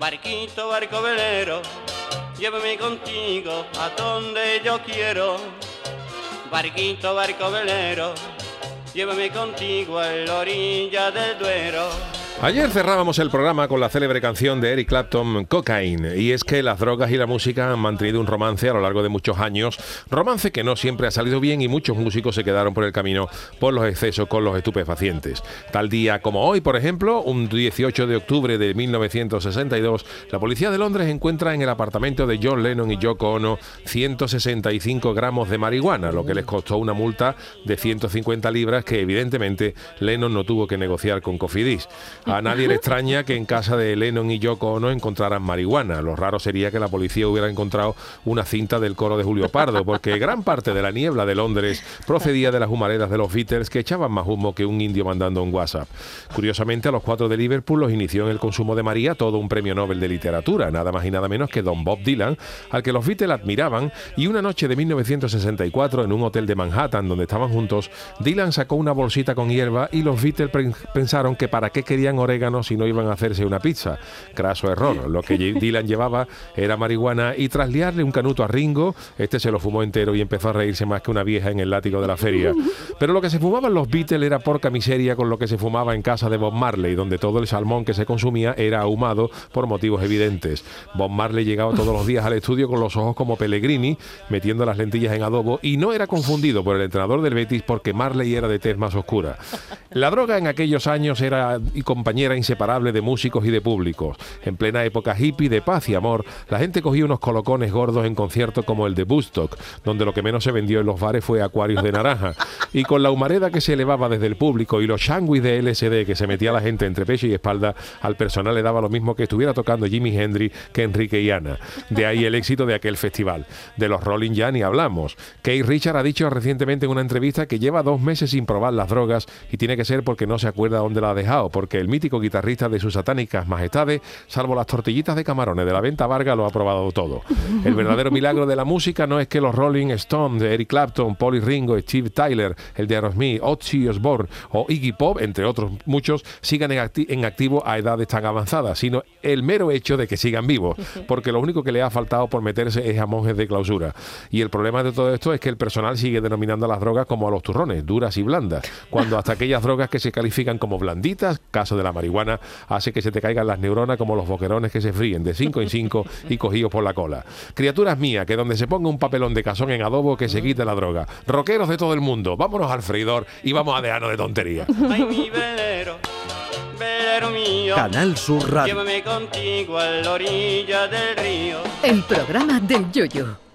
Barquito, barco velero, llévame contigo a donde yo quiero. Barquito, barco velero, llévame contigo a la orilla del Duero. Ayer cerrábamos el programa con la célebre canción de Eric Clapton, Cocaine, y es que las drogas y la música han mantenido un romance a lo largo de muchos años, romance que no siempre ha salido bien y muchos músicos se quedaron por el camino por los excesos con los estupefacientes. Tal día como hoy, por ejemplo, un 18 de octubre de 1962, la policía de Londres encuentra en el apartamento de John Lennon y Yoko Ono 165 gramos de marihuana, lo que les costó una multa de 150 libras que evidentemente Lennon no tuvo que negociar con Cofidis. A nadie le extraña que en casa de Lennon y Yoko Ono encontraran marihuana. Lo raro sería que la policía hubiera encontrado una cinta del coro de Julio Pardo, porque gran parte de la niebla de Londres procedía de las humaredas de los Beatles que echaban más humo que un indio mandando un WhatsApp. Curiosamente, a los cuatro de Liverpool los inició en el consumo de María todo un premio Nobel de literatura, nada más y nada menos que Don Bob Dylan, al que los Beatles admiraban, y una noche de 1964 en un hotel de Manhattan donde estaban juntos, Dylan sacó una bolsita con hierba y los Beatles pensaron que para qué querían orégano si no iban a hacerse una pizza. Craso error. Lo que Dylan llevaba era marihuana y tras liarle un canuto a Ringo, este se lo fumó entero y empezó a reírse más que una vieja en el látigo de la feria. Pero lo que se fumaban los Beatles era porca miseria con lo que se fumaba en casa de Bob Marley, donde todo el salmón que se consumía era ahumado por motivos evidentes. Bob Marley llegaba todos los días al estudio con los ojos como Pellegrini, metiendo las lentillas en adobo y no era confundido por el entrenador del Betis porque Marley era de tez más oscura. La droga en aquellos años era y compañera inseparable de músicos y de públicos. En plena época hippie de paz y amor, la gente cogía unos colocones gordos en conciertos como el de Bustock, donde lo que menos se vendió en los bares fue acuarios de naranja. Y con la humareda que se elevaba desde el público y los shanguis de LSD que se metía la gente entre pecho y espalda, al personal le daba lo mismo que estuviera tocando Jimi Hendrix que Enrique y Ana. De ahí el éxito de aquel festival. De los Rolling ya hablamos. Kate Richard ha dicho recientemente en una entrevista que lleva dos meses sin probar las drogas y tiene que ser porque no se acuerda dónde la ha dejado, porque el mítico guitarrista de sus satánicas majestades, salvo las tortillitas de camarones de la venta Varga, lo ha probado todo. El verdadero milagro de la música no es que los Rolling Stones, Eric Clapton, Paul Ringo, Steve Tyler, el de Aerosmith, Ozzy Osbourne o Iggy Pop, entre otros muchos, sigan en, en activo a edades tan avanzadas, sino el mero hecho de que sigan vivos, porque lo único que le ha faltado por meterse es a monjes de clausura. Y el problema de todo esto es que el personal sigue denominando a las drogas como a los turrones, duras y blandas, cuando hasta aquellas drogas que se califican como blanditas, caso de la marihuana, hace que se te caigan las neuronas como los boquerones que se fríen de 5 en 5 y cogidos por la cola. Criaturas mías, que donde se ponga un papelón de casón en adobo que se quite la droga. Roqueros de todo el mundo, vámonos al freidor y vamos a dejarnos de tontería. Mío, Canal Sur Radio. llévame contigo a la orilla del río. El programa del Yoyo.